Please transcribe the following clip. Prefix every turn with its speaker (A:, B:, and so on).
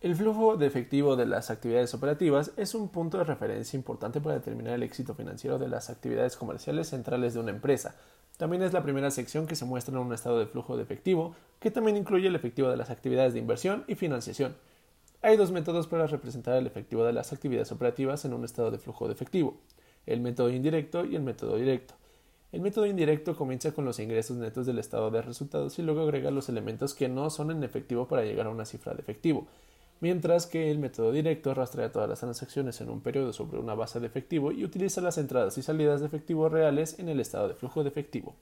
A: El flujo de efectivo de las actividades operativas es un punto de referencia importante para determinar el éxito financiero de las actividades comerciales centrales de una empresa. También es la primera sección que se muestra en un estado de flujo de efectivo, que también incluye el efectivo de las actividades de inversión y financiación. Hay dos métodos para representar el efectivo de las actividades operativas en un estado de flujo de efectivo, el método indirecto y el método directo. El método indirecto comienza con los ingresos netos del estado de resultados y luego agrega los elementos que no son en efectivo para llegar a una cifra de efectivo mientras que el método directo rastrea todas las transacciones en un periodo sobre una base de efectivo y utiliza las entradas y salidas de efectivo reales en el estado de flujo de efectivo.